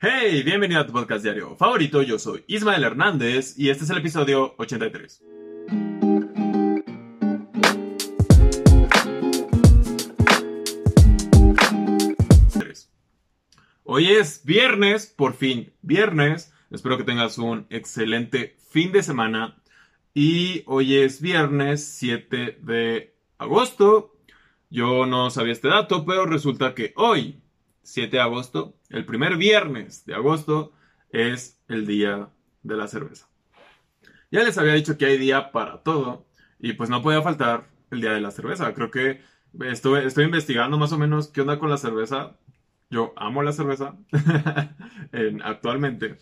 Hey, bienvenido a tu podcast diario favorito. Yo soy Ismael Hernández y este es el episodio 83. Hoy es viernes, por fin viernes. Espero que tengas un excelente fin de semana. Y hoy es viernes 7 de agosto. Yo no sabía este dato, pero resulta que hoy, 7 de agosto, el primer viernes de agosto, es el día de la cerveza. Ya les había dicho que hay día para todo y pues no podía faltar el día de la cerveza. Creo que estoy, estoy investigando más o menos qué onda con la cerveza. Yo amo la cerveza actualmente.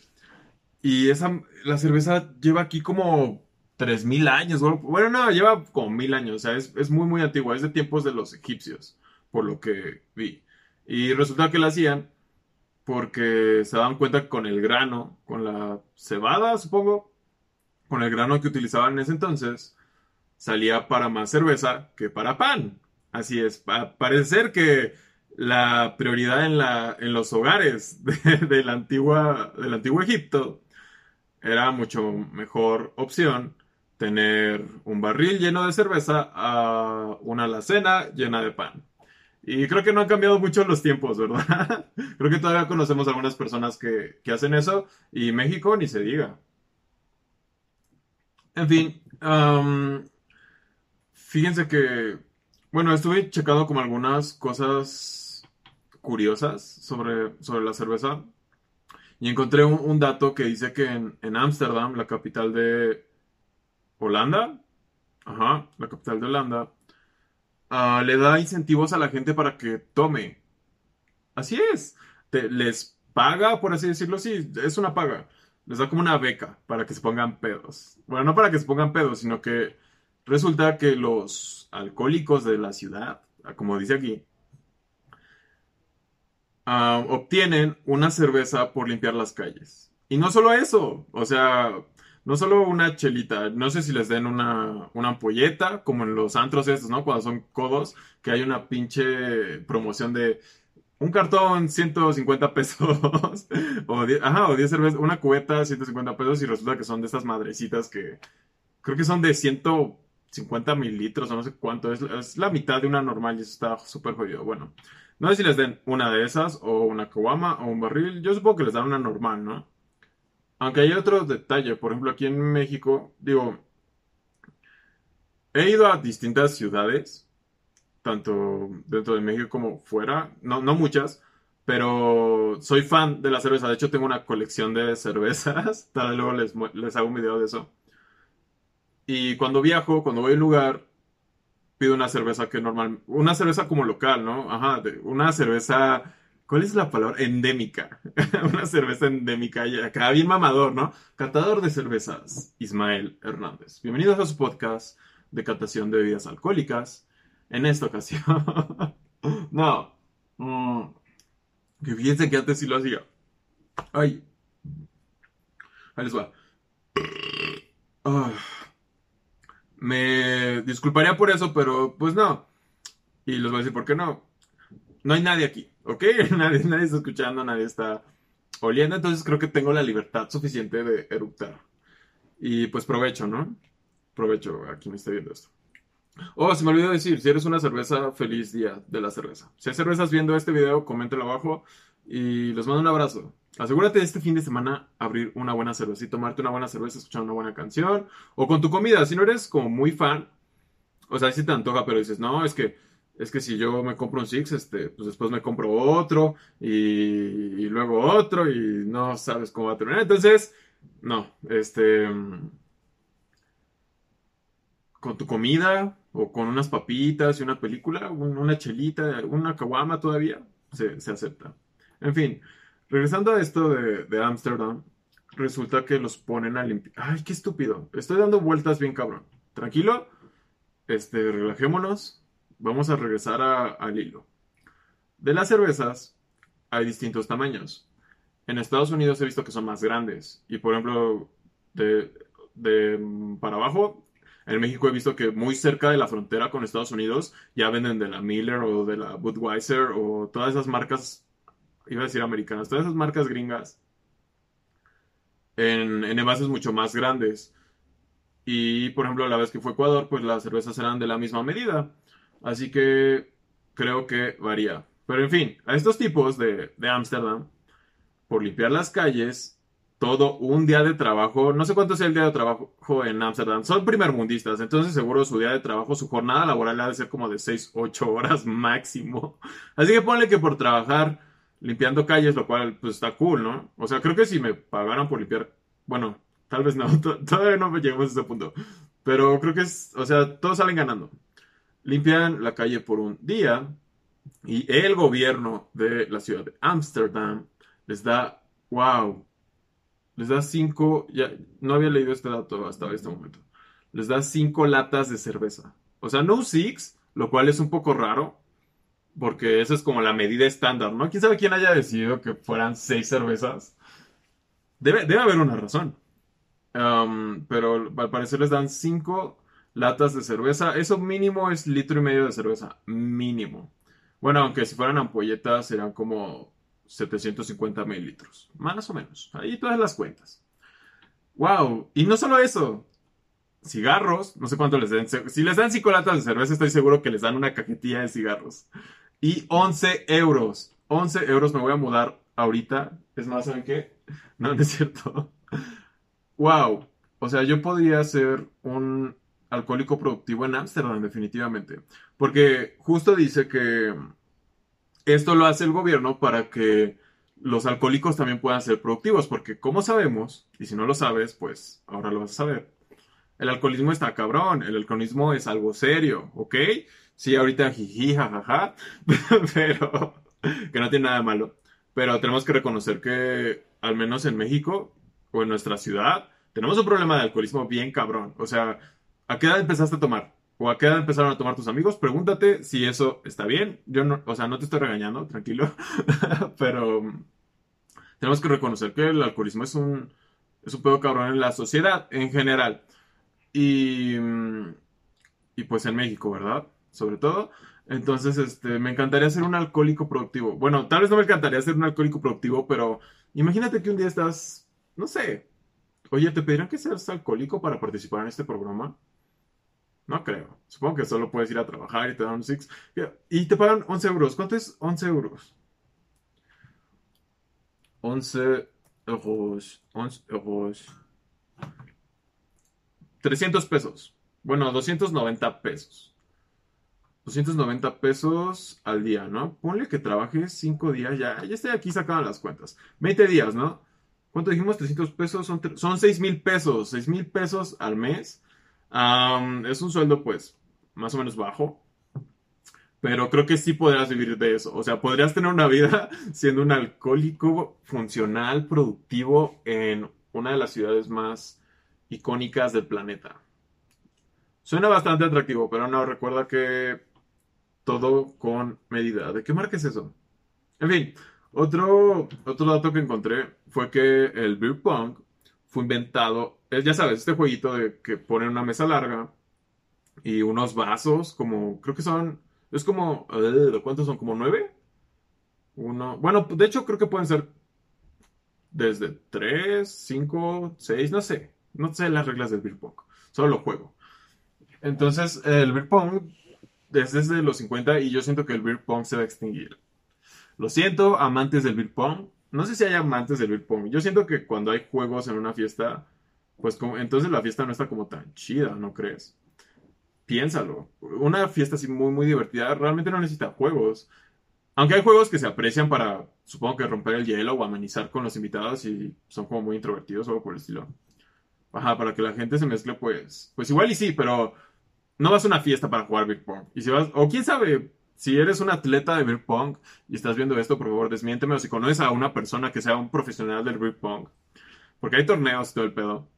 Y esa, la cerveza lleva aquí como 3000 años. Bueno, no, lleva como 1000 años. O sea, es, es, muy, muy antigua. Es de tiempos de los egipcios, por lo que vi. Y resulta que la hacían porque se daban cuenta con el grano, con la cebada, supongo, con el grano que utilizaban en ese entonces, salía para más cerveza que para pan. Así es, parece ser que la prioridad en, la, en los hogares del antiguo Egipto era mucho mejor opción tener un barril lleno de cerveza a una alacena llena de pan. Y creo que no han cambiado mucho los tiempos, ¿verdad? creo que todavía conocemos algunas personas que, hacen eso y México ni se diga. En fin, fíjense que, bueno, estuve checando como algunas cosas curiosas sobre, sobre la cerveza y encontré un, dato que dice que en Ámsterdam, la capital de Holanda, ajá, la capital de Holanda, Ah, le da incentivos a la gente para que tome. Así es. les paga, por así decirlo, sí, es una paga. Les da como una beca para que se pongan pedos. Bueno, no para que se pongan pedos, sino que resulta que los alcohólicos de la ciudad, como dice aquí, ah, obtienen una cerveza por limpiar las calles. Y no solo eso, o sea, no solo una chelita, no sé si les den una, una ampolleta, como en los antros estos, ¿no? Cuando son codos, que hay una pinche promoción de un cartón 150 pesos, o 10, ajá, o 10 cervezas, una cubeta 150 pesos y resulta que son de estas madrecitas que creo que son de 150 mililitros o no sé cuánto, es, es la mitad de una normal y eso está súper jodido. Bueno, no sé si les den una de esas o una caguama o un barril, yo supongo que les dan una normal, ¿no? Aunque hay otro detalle, por ejemplo, aquí en México, digo, he ido a distintas ciudades, tanto dentro de México como fuera, no, no muchas, pero soy fan de la cerveza. De hecho, tengo una colección de cervezas. Tal luego les, les hago un video de eso. Y cuando viajo, cuando voy a un lugar, pido una cerveza que normal, una cerveza como local, ¿no? Ajá, una cerveza ¿Cuál es la palabra? Endémica. Una cerveza endémica. Y acá bien mamador, ¿no? Catador de cervezas, Ismael Hernández. Bienvenidos a su podcast de catación de bebidas alcohólicas. En esta ocasión. no. Mm, que fíjense que antes sí lo hacía. Ay. Ahí les va. Ah. Me disculparía por eso, pero pues no. Y les voy a decir por qué no. No hay nadie aquí. ¿ok? Nadie, nadie está escuchando, nadie está oliendo, entonces creo que tengo la libertad suficiente de eructar. Y pues provecho, ¿no? Provecho a quien esté viendo esto. Oh, se me olvidó decir, si eres una cerveza, feliz día de la cerveza. Si hay cervezas viendo este video, coméntelo abajo y les mando un abrazo. Asegúrate de este fin de semana abrir una buena cerveza y tomarte una buena cerveza, escuchar una buena canción o con tu comida. Si no eres como muy fan, o sea, si te antoja, pero dices, no, es que es que si yo me compro un Six, este, pues después me compro otro y, luego otro y no sabes cómo va a terminar. Entonces, no, este, con tu comida o con unas papitas y una película, una chelita, una caguama todavía, se, acepta. En fin, regresando a esto de Ámsterdam, resulta que los ponen a limpiar. Ay, qué estúpido. Estoy dando vueltas bien cabrón. Tranquilo, este, relajémonos vamos a regresar al hilo. De las cervezas hay distintos tamaños. En Estados Unidos he visto que son más grandes. Y por ejemplo, de, de, para abajo, en México he visto que muy cerca de la frontera con Estados Unidos ya venden de la Miller o de la Budweiser o todas esas marcas iba a decir americanas, todas esas marcas gringas en, en envases mucho más grandes. Y, por ejemplo, la vez que fue Ecuador, pues las cervezas eran de la misma medida. Así que creo que varía. Pero en fin, a estos tipos de Ámsterdam, por limpiar las calles, todo un día de trabajo, no sé cuánto sea el día de trabajo en Ámsterdam, son primermundistas, entonces seguro su día de trabajo, su jornada laboral ha de ser como de 6, 8 horas máximo. Así que ponle que por trabajar limpiando calles, lo cual pues está cool, ¿no? O sea, creo que si me pagaran por limpiar, bueno, tal vez no, todavía no llegamos a ese punto, pero creo que es, o sea, todos salen ganando. Limpian la calle por un día y el gobierno de la ciudad de Ámsterdam les da, wow, les da cinco, ya no había leído este dato hasta este momento, les da cinco latas de cerveza. O sea, no six, lo cual es un poco raro, porque esa es como la medida estándar, ¿no? ¿Quién sabe quién haya decidido que fueran seis cervezas? Debe, debe haber una razón. Um, pero al parecer les dan cinco latas de cerveza. Eso mínimo es litro y medio de cerveza. Mínimo. Bueno, aunque si fueran ampolletas serían como 750 mililitros, más o menos. Ahí todas las cuentas. ¡Wow! Y no solo eso. Cigarros, no sé cuánto les den. Si les dan 5 latas de cerveza, estoy seguro que les dan una cajetilla de cigarros. Y 11 euros. 11 euros me voy a mudar ahorita. Es más, ¿saben qué? No, no es cierto. ¡Wow! O sea, yo podría ser un alcohólico productivo en Ámsterdam, definitivamente. Porque justo dice que esto lo hace el gobierno para que los alcohólicos también puedan ser productivos, porque como sabemos, y si no lo sabes, pues ahora lo vas a saber, el alcoholismo está cabrón, el alcoholismo es algo serio, ¿ok? Sí, ahorita jiji, jajaja, pero que no tiene nada malo. Pero tenemos que reconocer que, al menos en México o en nuestra ciudad, tenemos un problema de alcoholismo bien cabrón. O sea, ¿a qué edad empezaste a tomar? o a qué edad empezaron a tomar tus amigos, pregúntate si eso está bien. Yo no, o sea, no te estoy regañando, tranquilo, pero tenemos que reconocer que el alcoholismo es un, es un pedo cabrón en la sociedad en general. Y, y pues en México, ¿verdad? Sobre todo. Entonces, este, me encantaría ser un alcohólico productivo. Bueno, tal vez no me encantaría ser un alcohólico productivo, pero imagínate que un día estás, no sé, oye, ¿te pedirán que seas alcohólico para participar en este programa? No creo. Supongo que solo puedes ir a trabajar y te dan un six. Y te pagan 11 euros. ¿Cuánto es 11 euros? 11 euros. 11 euros. 300 pesos. Bueno, 290 pesos. 290 pesos al día, ¿no? Ponle que trabajes 5 días, ya, ya estoy aquí sacando las cuentas. 20 días, ¿no? ¿Cuánto dijimos? 300 pesos, son, son 6 mil pesos. 6 mil pesos al mes es un sueldo, pues, más o menos bajo. Pero creo que sí podrás vivir de eso. O sea, podrías tener una vida siendo un alcohólico funcional, productivo en una de las ciudades más icónicas del planeta. Suena bastante atractivo, pero no, recuerda que todo con medida. ¿De qué marca es eso? En fin, otro, otro dato que encontré fue que el beer pong fue inventado, ya sabes, este jueguito de que ponen una mesa larga y unos vasos, como, creo que son, es como, uh, ¿cuántos son? ¿Como nueve? Uno, bueno, de hecho creo que pueden ser desde tres, cinco, seis, no sé, no sé las reglas del beer pong, solo lo juego. Entonces, el beer pong es desde los 50 y yo siento que el beer pong se va a extinguir. Lo siento, amantes del beer pong, no sé si hay amantes del beer pong. Yo siento que cuando hay juegos en una fiesta, pues como, entonces la fiesta no está como tan chida, ¿no crees? Piénsalo. Una fiesta así muy, muy divertida realmente no necesita juegos. Aunque hay juegos que se aprecian para, supongo que romper el hielo o amenizar con los invitados y son como muy introvertidos o algo por el estilo. Ajá, para que la gente se mezcle, pues, pues igual y sí, pero no vas a una fiesta para jugar beer pong. Y si vas, o quién sabe, si eres un atleta de beer pong y estás viendo esto, por favor, desmiénteme o si conoces a una persona que sea un profesional del beer pong, porque hay torneos y todo el pedo,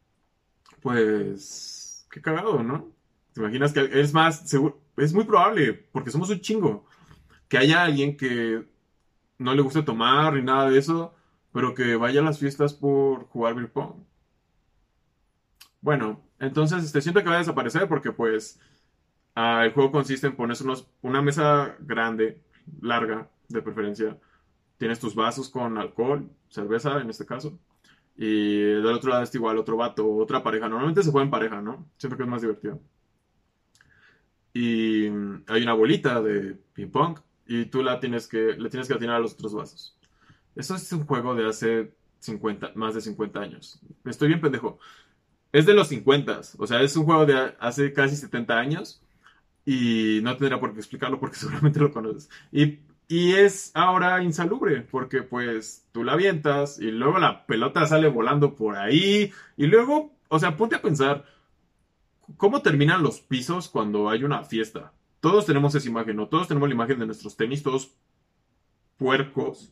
pues qué cagado, ¿no? ¿Te imaginas que es más, seguro, es muy probable, porque somos un chingo, que haya alguien que no le guste tomar ni nada de eso, pero que vaya a las fiestas por jugar beer pong. Bueno, entonces este, siempre que va a desaparecer porque pues el juego consiste en ponerse una mesa grande, larga, de preferencia, tienes tus vasos con alcohol, cerveza en este caso. Y del otro lado está igual otro vato, otra pareja. Normalmente se juega en pareja, ¿no? Siempre que es más divertido. Y hay una bolita de ping pong y tú la tienes que, le tienes que atinar a los otros vasos. Eso es un juego de hace 50, más de 50 años. Estoy bien pendejo. Es de los 50, o sea, es un juego de hace casi 70 años y no tendría por qué explicarlo porque seguramente lo conoces. Y, y es ahora insalubre porque pues tú la avientas y luego la pelota sale volando por ahí y luego, o sea, ponte a pensar, ¿cómo terminan los pisos cuando hay una fiesta? Todos tenemos esa imagen, ¿no? Todos tenemos la imagen de nuestros tenis, todos puercos,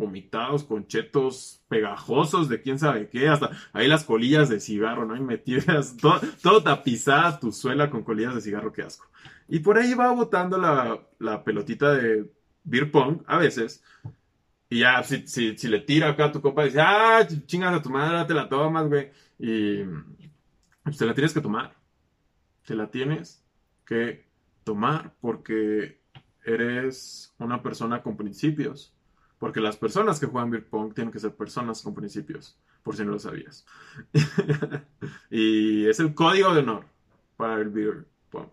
vomitados, con chetos pegajosos de quién sabe qué, hasta ahí las colillas de cigarro, ¿no? Y metidas, todo, todo tapizada tu suela con colillas de cigarro, qué asco. Y por ahí va botando la, pelotita de beer pong, a veces, y ya, si, si, le tira acá a tu copa, dice, ah, chingas a tu madre, te la tomas, güey. Y pues, te la tienes que tomar. Te la tienes que tomar porque eres una persona con principios. Porque las personas que juegan beer pong tienen que ser personas con principios, por si no lo sabías. y es el código de honor para el beer pong.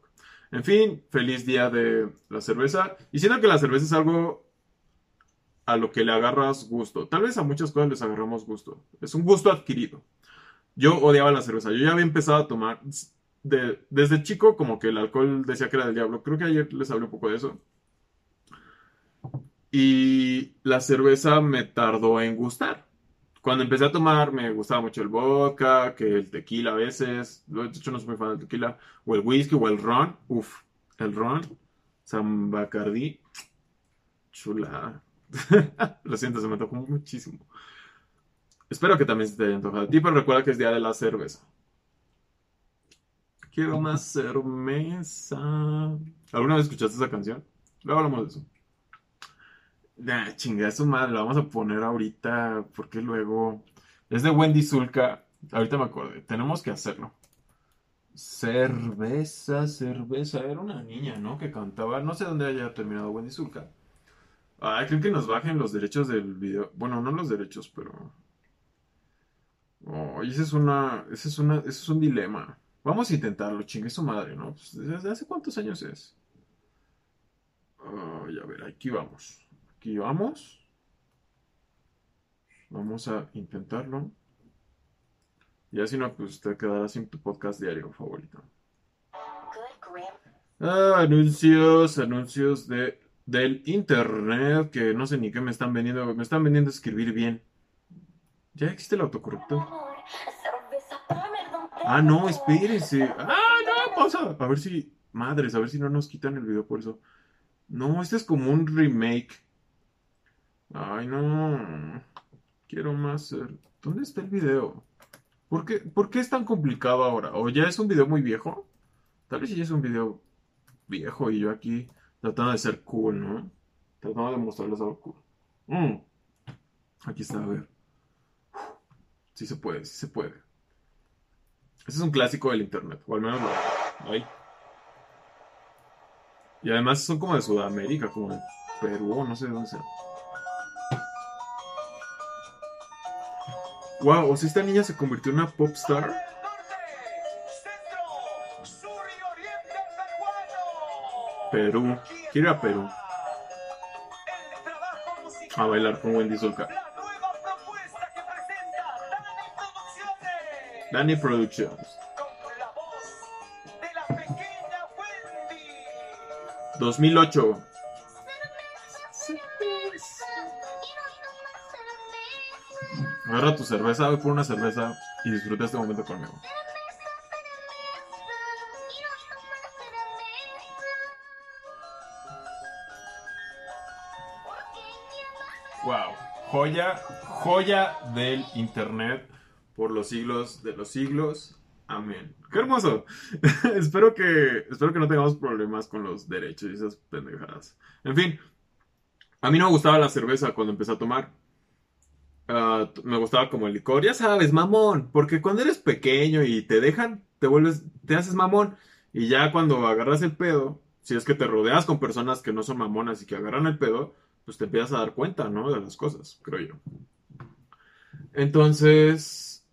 En fin, feliz día de la cerveza. Y siento que la cerveza es algo a lo que le agarras gusto. Tal vez a muchas cosas les agarramos gusto. Es un gusto adquirido. Yo odiaba la cerveza. Yo ya había empezado a tomar. desde chico, como que el alcohol decía que era del diablo. Creo que ayer les hablé un poco de eso. Y la cerveza me tardó en gustar. Cuando empecé a tomar, me gustaba mucho el vodka, que el tequila a veces. De hecho, no soy muy fan del tequila. O el whisky, o el ron. Uf, el ron. San Bacardi. Chula. Lo siento, se me tocó muchísimo. Espero que también se te haya antojado a ti, pero recuerda que es día de la cerveza. Quiero más cerveza. ¿Alguna vez escuchaste esa canción? Luego hablamos de eso. Nah, chinga, su madre, la vamos a poner ahorita, porque luego. Es de Wendy Zulka. Ahorita me acordé, tenemos que hacerlo. Cerveza, cerveza. Era una niña, ¿no? Que cantaba. No sé dónde haya terminado Wendy Zulka. Ah, creo que nos bajen los derechos del video. Bueno, no los derechos, pero. Oh, ese es una. Ese es una. Ese es un dilema. Vamos a intentarlo, chingue su madre, ¿no? Pues, ¿Desde hace cuántos años es? Ay, a ver, aquí vamos. Aquí vamos. Vamos a intentarlo. Y así no, pues te quedará sin tu podcast diario favorito. Ah, anuncios, anuncios de, del internet que no sé ni qué me están vendiendo. Me están vendiendo escribir bien. ¿Ya existe el autocorrector? Ah, no, espérese. Ah, no, pausa. A ver si. Madres, a ver si no nos quitan el video por eso. No, este es como un remake. Ay, no. Quiero más ¿Dónde está el video? ¿Por qué, ¿Por qué es tan complicado ahora? ¿O ya es un video muy viejo? Tal vez ya es un video viejo y yo aquí tratando de ser cool, ¿no? Tratando de mostrarles algo cool. Mm. Aquí está, a ver. Sí se puede, sí se puede. Este es un clásico del internet, o al menos lo hay. Y además son como de Sudamérica, como de Perú, no sé de dónde sea. Wow, o sea, esta niña se convirtió en una pop star. Perú. Quiero ir a Perú. A bailar con Wendy Zulka. Danny Productions. 2008. Agarra tu cerveza, voy por una cerveza y disfruta este momento conmigo. Wow, joya, joya del internet por los siglos de los siglos. Amén. Qué hermoso. espero que espero que no tengamos problemas con los derechos y esas pendejadas. En fin, a mí no me gustaba la cerveza cuando empecé a tomar. Ah, me gustaba como el licor, ya sabes, mamón, porque cuando eres pequeño y te dejan, te vuelves, te haces mamón, y ya cuando agarras el pedo, si es que te rodeas con personas que no son mamonas y que agarran el pedo, pues te empiezas a dar cuenta, ¿no? De las cosas, creo yo. Entonces,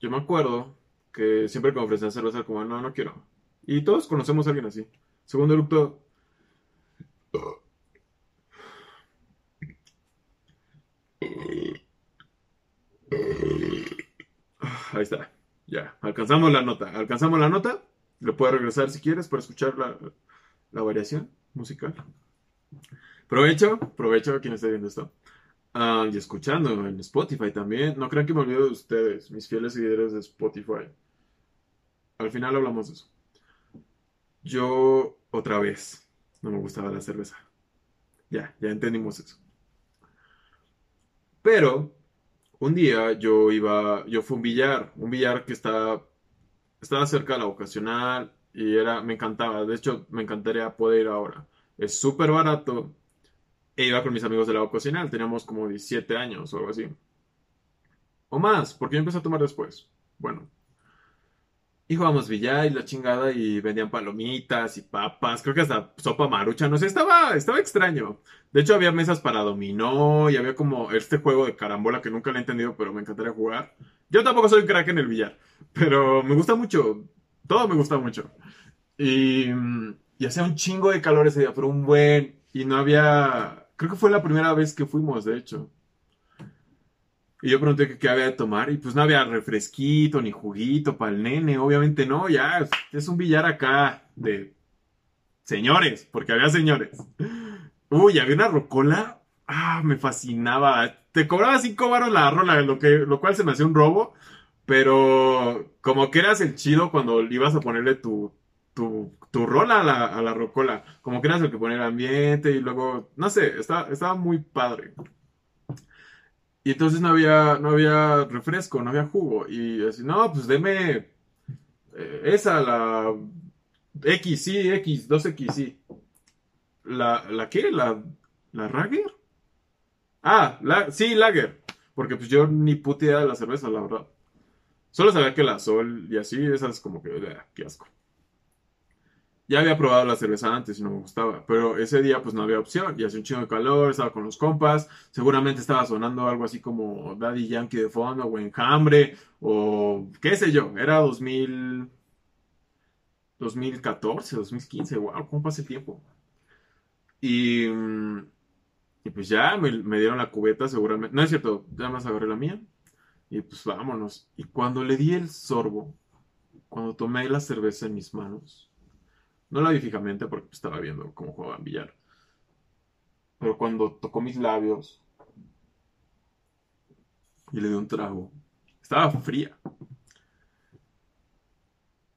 yo me acuerdo que siempre que me ofrecían cerveza, como, no, no quiero. Y todos conocemos a alguien así. Segundo eructo. Ahí está. Ya, alcanzamos la nota. Alcanzamos la nota. Lo puedes regresar si quieres para escuchar la, la variación musical. Provecho, provecho a quien esté viendo esto. Ah, y escuchando en Spotify también. No crean que me olvido de ustedes, mis fieles seguidores de Spotify. Al final hablamos de eso. Yo, otra vez, no me gustaba la cerveza. Ya, ya entendimos eso. Pero, un día yo iba, yo fui a un billar, un billar que está, estaba cerca de la vocacional y era, me encantaba. De hecho, me encantaría poder ir ahora. Es súper barato e iba con mis amigos de la vocacional, teníamos como 17 años o algo así. O más, porque yo empecé a tomar después. Bueno. Y jugábamos billar y la chingada y vendían palomitas y papas, creo que hasta sopa marucha, no sé, estaba, estaba extraño. De hecho había mesas para dominó y había como este juego de carambola que nunca lo he entendido, pero me encantaría jugar. Yo tampoco soy crack en el billar, pero me gusta mucho, todo me gusta mucho. Y, y hacía un chingo de calor ese día, pero un buen, y no había Creo que fue la primera vez que fuimos, de hecho. Y yo pregunté qué había de tomar y pues no había refresquito ni juguito para el nene, obviamente no, ya es un billar acá de señores, porque había señores. Uy, había una rocola, ah, me fascinaba. Te cobraba cinco baros la rola, lo, que, lo cual se me hacía un robo, pero como que eras el chido cuando ibas a ponerle tu, tu, tu rola a la, a la rocola. Como que eras el que pone el ambiente y luego, no sé, estaba, estaba muy padre. Y entonces no había, no había refresco, no había jugo. Y así, no, pues deme eh, esa, la X, sí, X, 2X, sí. ¿La, la qué? ¿La, la Rager? Ah, la, sí, Lager. Porque pues yo ni puta idea de la cerveza, la verdad. Solo sabía que la Sol y así, esas como que, qué asco. Ya había probado la cerveza antes y no me gustaba, pero ese día pues no había opción. Y hacía un chingo de calor, estaba con los compas, seguramente estaba sonando algo así como Daddy Yankee de fondo o Enjambre o qué sé yo, era 2000 2014, 2015, wow, ¿cómo pasa el tiempo? Y, y pues ya me, me, dieron la cubeta seguramente, no es cierto, ya más agarré la mía. Y pues vámonos. Y cuando le di el sorbo, cuando tomé la cerveza en mis manos, no la vi fijamente porque estaba viendo cómo jugaban billar. Pero cuando tocó mis labios y le di un trago, estaba fría.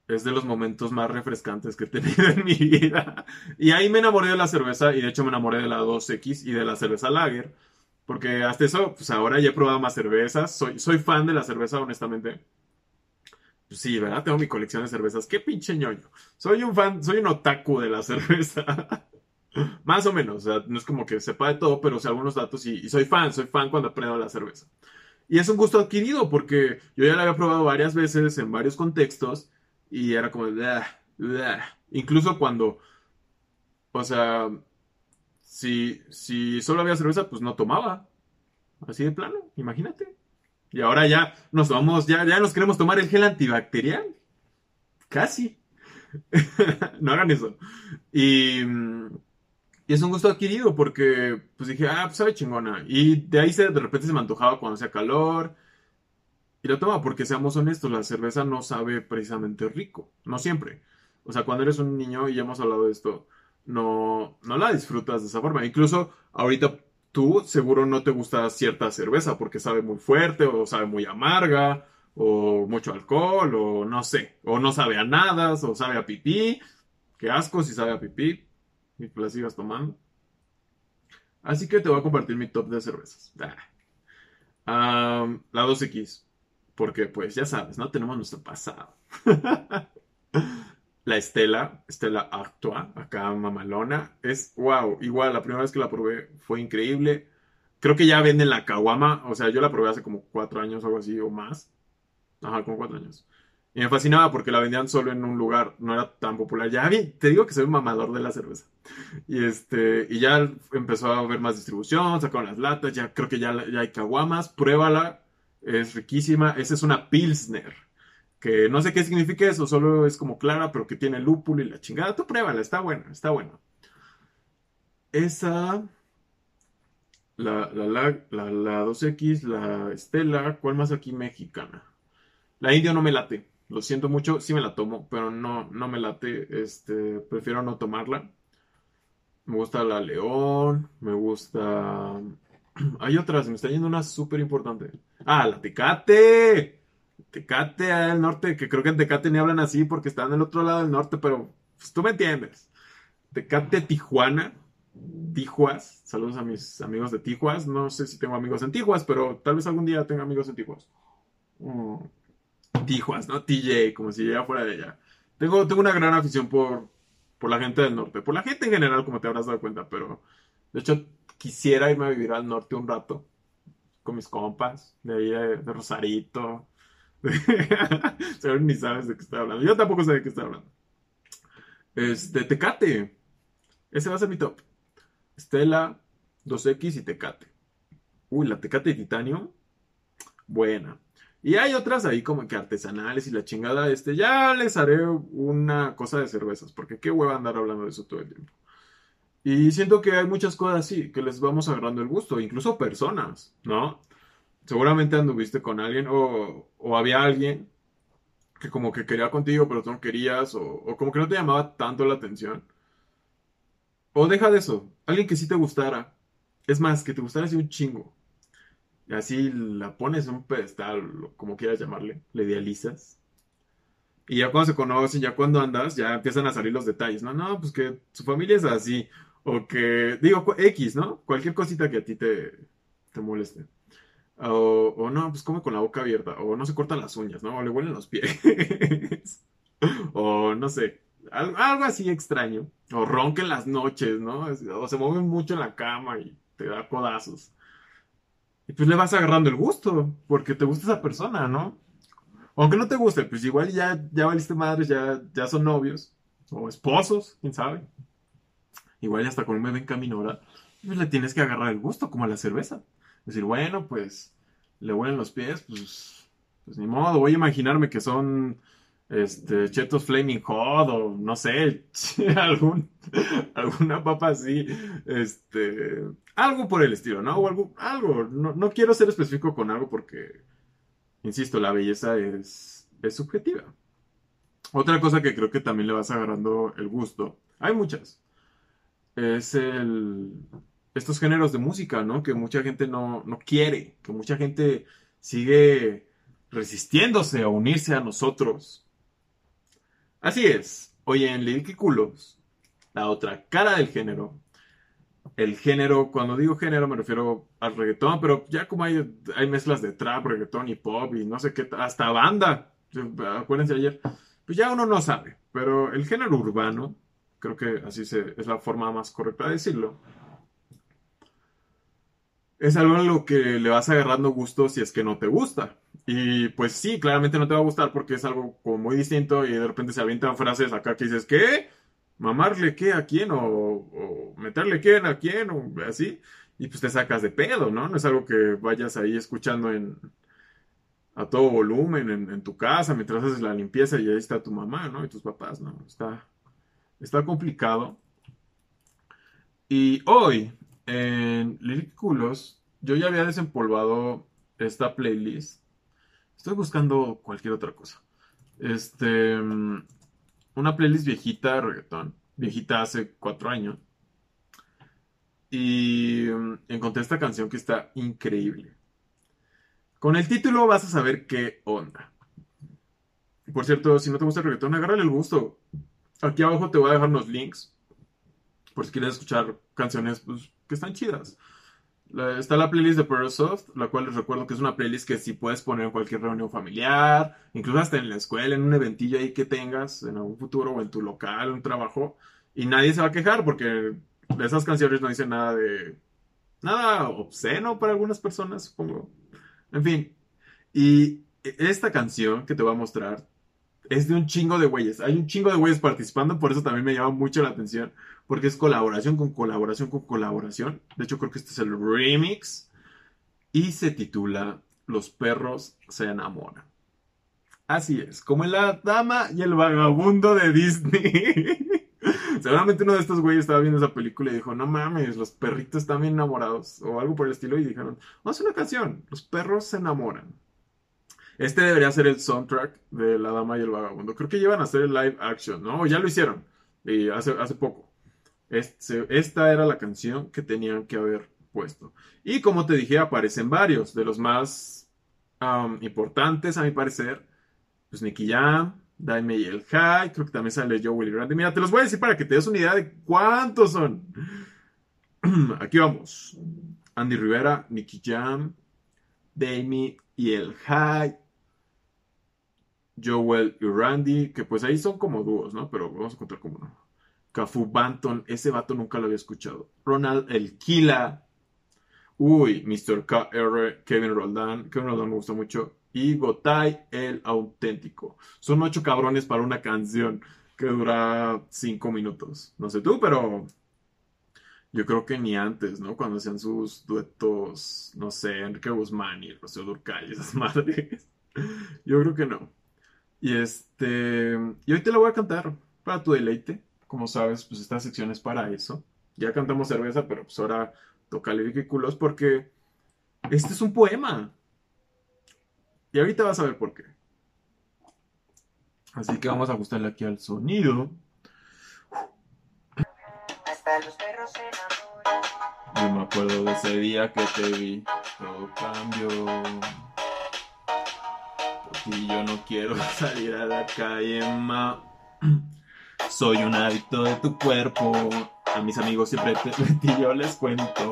Es de los momentos más refrescantes que he tenido en mi vida. Y ahí me enamoré de la cerveza y de hecho me enamoré de la 2X y de la cerveza Lager. Porque hasta eso, pues ahora ya he probado más cervezas. Soy, soy fan de la cerveza, honestamente. Sí, ¿verdad? Tengo mi colección de cervezas. Qué pinche ñoño. Soy un fan, soy un otaku de la cerveza. Más o menos, o sea, no es como que sepa de todo, pero sé algunos datos y, soy fan, soy fan cuando aprendo la cerveza. Y es un gusto adquirido porque yo ya la había probado varias veces en varios contextos y era como, incluso cuando, o sea, si, si solo había cerveza, pues no tomaba. Así de plano, imagínate. Y ahora ya nos tomamos, ya, ya nos queremos tomar el gel antibacterial. Casi. no hagan eso. Y, es un gusto adquirido porque pues dije, ah, pues sabe chingona. Y de ahí se, de repente se me antojaba cuando hacía calor. Y lo toma porque seamos honestos, la cerveza no sabe precisamente rico. No siempre. O sea, cuando eres un niño, y ya hemos hablado de esto, no, no la disfrutas de esa forma. Incluso ahorita tú seguro no te gusta cierta cerveza porque sabe muy fuerte o sabe muy amarga o mucho alcohol o no sé, o no sabe a nada o sabe a pipí. Qué asco si sabe a pipí y la sigas tomando. Así que te voy a compartir mi top de cervezas. la 2X. Porque pues ya sabes, ¿no? Tenemos nuestro pasado. La Estela, Estela Actua, acá mamalona, es wow, igual la primera vez que la probé fue increíble. Creo que ya venden la Kawama, o sea, yo la probé hace como cuatro años o algo así o más. Ajá, como cuatro años. Y me fascinaba porque la vendían solo en un lugar, no era tan popular. Ya te digo que soy un mamador de la cerveza. Y este, y ya empezó a haber más distribución, sacaron las latas, ya creo que ya, ya hay caguamas, pruébala, es riquísima. Esa es una Pilsner, que no sé qué significa eso, solo es como clara, pero que tiene lúpulo y la chingada. Tú pruébala, está buena, está buena. Esa, la, la, la, la 2X, la Estela, ¿cuál más aquí mexicana? La Indio no me late. Lo siento mucho, sí me la tomo, pero no, no me late. Este, prefiero no tomarla. Me gusta la León, me gusta... Hay otras, me está yendo una súper importante. Ah, la Tecate. Tecate al norte, que creo que en Tecate ni hablan así porque están del otro lado del norte, pero pues, tú me entiendes. Tecate Tijuana. Tijuas. Saludos a mis amigos de Tijuas. No sé si tengo amigos en Tijuas, pero tal vez algún día tenga amigos en Tijuas. Mm. Tijuas, ¿no? TJ, como si ya fuera de ella. Tengo, tengo una gran afición por, por la gente del norte, por la gente en general, como te habrás dado cuenta, pero de hecho quisiera irme a vivir al norte un rato con mis compas, de ahí de, Rosarito. Ni sabes de qué estoy hablando. Yo tampoco sé de qué estoy hablando. Este, Tecate. Ese va a ser mi top. Estela, 2X y Tecate. Uy, la Tecate de titanio. Buena. Y hay otras ahí como que artesanales y la chingada, este, ya les haré una cosa de cervezas, porque qué hueva andar hablando de eso todo el tiempo. Y siento que hay muchas cosas así, que les vamos agarrando el gusto, incluso personas, ¿no? Seguramente anduviste con alguien o, o había alguien que como que quería contigo, pero tú no querías, o, o como que no te llamaba tanto la atención. O deja de eso, alguien que sí te gustara. Es más, que te gustara así un chingo así la pones en un pedestal, como quieras llamarle, le idealizas. Y ya cuando se conocen, ya cuando andas, ya empiezan a salir los detalles, ¿no? No, pues que su familia es así, o que, digo, X, ¿no? Cualquier cosita que a ti te, te moleste. O, o, no, pues come con la boca abierta, o no se cortan las uñas, ¿no? O le huelen los pies. o no sé, algo, algo, así extraño. O ronquen las noches, ¿no? O se mueven mucho en la cama y te da codazos. Y pues le vas agarrando el gusto, porque te gusta esa persona, ¿no? Aunque no te guste, pues igual ya, ya valiste madres, ya, ya son novios, o esposos, quién sabe. Igual hasta con un bebé en camino, ¿verdad? Pues le tienes que agarrar el gusto, como a la cerveza. Decir, bueno, pues le huelen los pies, pues, pues ni modo, voy a imaginarme que son este, Chetos Flaming Hot o no sé, algún, alguna papa así, este, algo por el estilo, ¿no? O algo, algo, no, quiero ser específico con algo porque, insisto, la belleza es, es subjetiva. Otra cosa que creo que también le vas agarrando el gusto, hay muchas, es el, estos géneros de música, ¿no? Que mucha gente no, no quiere, que mucha gente sigue resistiéndose a unirse a nosotros Así es, hoy en Liriquiculos, la otra cara del género. El género, cuando digo género me refiero al reggaetón, pero ya como hay, hay mezclas de trap, reggaetón y pop y no sé qué, hasta banda, acuérdense ayer, pues ya uno no sabe, pero el género urbano, creo que así se, es la forma más correcta de decirlo, es algo en lo que le vas agarrando gusto si es que no te gusta. Y pues sí, claramente no te va a gustar porque es algo como muy distinto y de repente se avientan frases acá que dices, ¿qué? ¿Mamarle qué a quién? ¿O, meterle quién a quién? O así. Y pues te sacas de pedo, ¿no? No es algo que vayas ahí escuchando en, a todo volumen en, en, tu casa mientras haces la limpieza y ahí está tu mamá, ¿no? Y tus papás, ¿no? Está, está complicado. Y hoy en Lyric yo ya había desempolvado esta playlist. Estoy buscando cualquier otra cosa. Este. Mm, una playlist viejita de reggaetón. Viejita hace cuatro años. Y mm, encontré esta canción que está increíble. Con el título vas a saber qué onda. Por cierto, si no te gusta el reggaetón, agárrale el gusto. Aquí abajo te voy a dejar unos links. Por si quieres escuchar canciones pues, que están chidas. está la playlist de Pearlsoft, la cual les recuerdo que es una playlist que sí puedes poner en cualquier reunión familiar, incluso hasta en la escuela, en un eventillo ahí que tengas, en algún futuro o en tu local, un trabajo, y nadie se va a quejar porque esas canciones no dicen nada de. nada obsceno para algunas personas, supongo. En fin. Y esta canción que te voy a mostrar es de un chingo de güeyes. Hay un chingo de güeyes participando, por eso también me llama mucho la atención. Porque es colaboración con colaboración con colaboración. De hecho, creo que este es el remix. Y se titula Los perros se enamoran. Así es, como la dama y el vagabundo de Disney. Seguramente uno de estos güeyes estaba viendo esa película y dijo, no mames, los perritos están bien enamorados. O algo por el estilo. Y dijeron, vamos a una canción. Los perros se enamoran. Este debería ser el soundtrack de La Dama y el Vagabundo. Creo que llevan a hacer el live action, ¿no? Ya lo hicieron. Y hace, hace poco. Este, esta era la canción que tenían que haber puesto. Y como te dije, aparecen varios. De los más importantes, a mi parecer. Pues Nicky Jam, Daime y el High. Creo que también sale Joe Willy Grande. Mira, te los voy a decir para que te des una idea de cuántos son. Aquí vamos. Andy Rivera, Nicky Jam, Dami y el High. Joel y Randy, que pues ahí son como dúos, ¿no? Pero vamos a contar como uno. Cafu Banton, ese vato nunca lo había escuchado. Ronald el Kila. Uy, Mr. KR, Kevin Roldán. Kevin Roldán me gusta mucho. Y Gotay el auténtico. Son ocho cabrones para una canción que dura cinco minutos. No sé tú, pero yo creo que ni antes, ¿no? Cuando hacían sus duetos, no sé, Enrique Guzmán y Rocío Durcal y esas madres. Yo creo que no. Y este, y hoy te la voy a cantar para tu deleite. Como sabes, pues esta sección es para eso. Ya cantamos cerveza, pero pues ahora toca culos porque este es un poema. Y ahorita vas a ver por qué. Así que vamos a ajustarle aquí al sonido. Hasta los perros se enamoran. Yo me acuerdo de ese día que te vi, todo cambió. Y yo no quiero salir a la calle, ma. Soy un adicto de tu cuerpo. A mis amigos siempre te yo les cuento.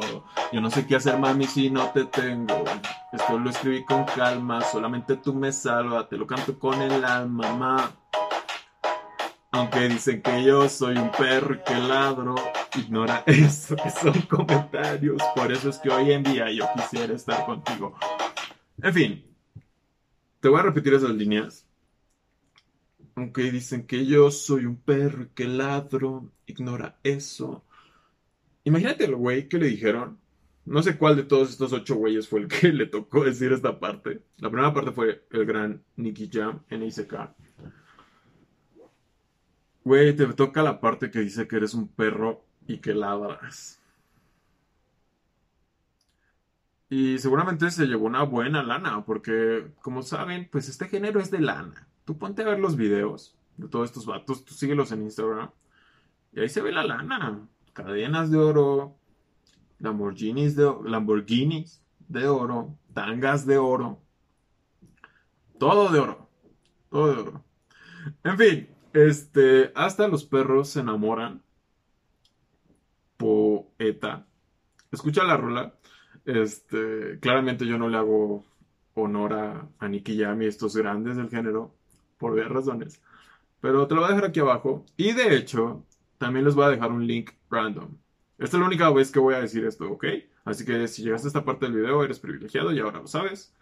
Yo no sé qué hacer, mami, si no te tengo. Esto lo escribí con calma. Solamente tú me salvas. Te lo canto con el alma, ma. Aunque dicen que yo soy un perro que ladro, ignora eso, que son comentarios. Por eso es que hoy en día yo quisiera estar contigo. En fin, te voy a repetir esas líneas. Aunque dicen que yo soy un perro que ladro, ignora eso. Imagínate el güey que le dijeron. No sé cuál de todos estos ocho güeyes fue el que le tocó decir esta parte. La primera parte fue el gran Nicky Jam en ICK. Güey, te toca la parte que dice que eres un perro y que ladras. Y seguramente se llevó una buena lana, porque como saben, pues este género es de lana. Tú ponte a ver los videos de todos estos vatos, tú síguelos en Instagram, y ahí se ve la lana. Cadenas de oro, Lamborghinis de, Lamborghinis de oro, tangas de oro, todo de oro, todo de oro. En fin, este, hasta los perros se enamoran. Poeta. Escucha la rola. Este, claramente yo no le hago honor a, a Nicky Jam y estos grandes del género, por varias razones. Pero te lo voy a dejar aquí abajo. Y de hecho, también les voy a dejar un link random. Esta es la única vez que voy a decir esto, ¿ok? Así que si llegaste a esta parte del video, eres privilegiado y ahora lo sabes.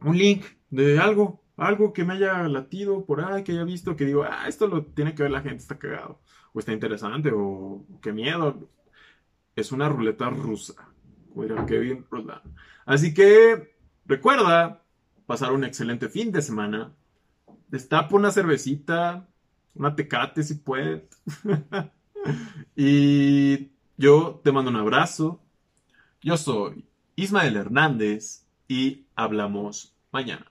Un link de algo, algo que me haya latido por ahí, que haya visto, que digo, ah, esto lo tiene que ver la gente, está cagado. O está interesante, o qué miedo. Es una ruleta rusa. Kevin Así que recuerda pasar un excelente fin de semana. Destapa una cervecita, una tecate si puedes. y yo te mando un abrazo. Yo soy Ismael Hernández y hablamos mañana.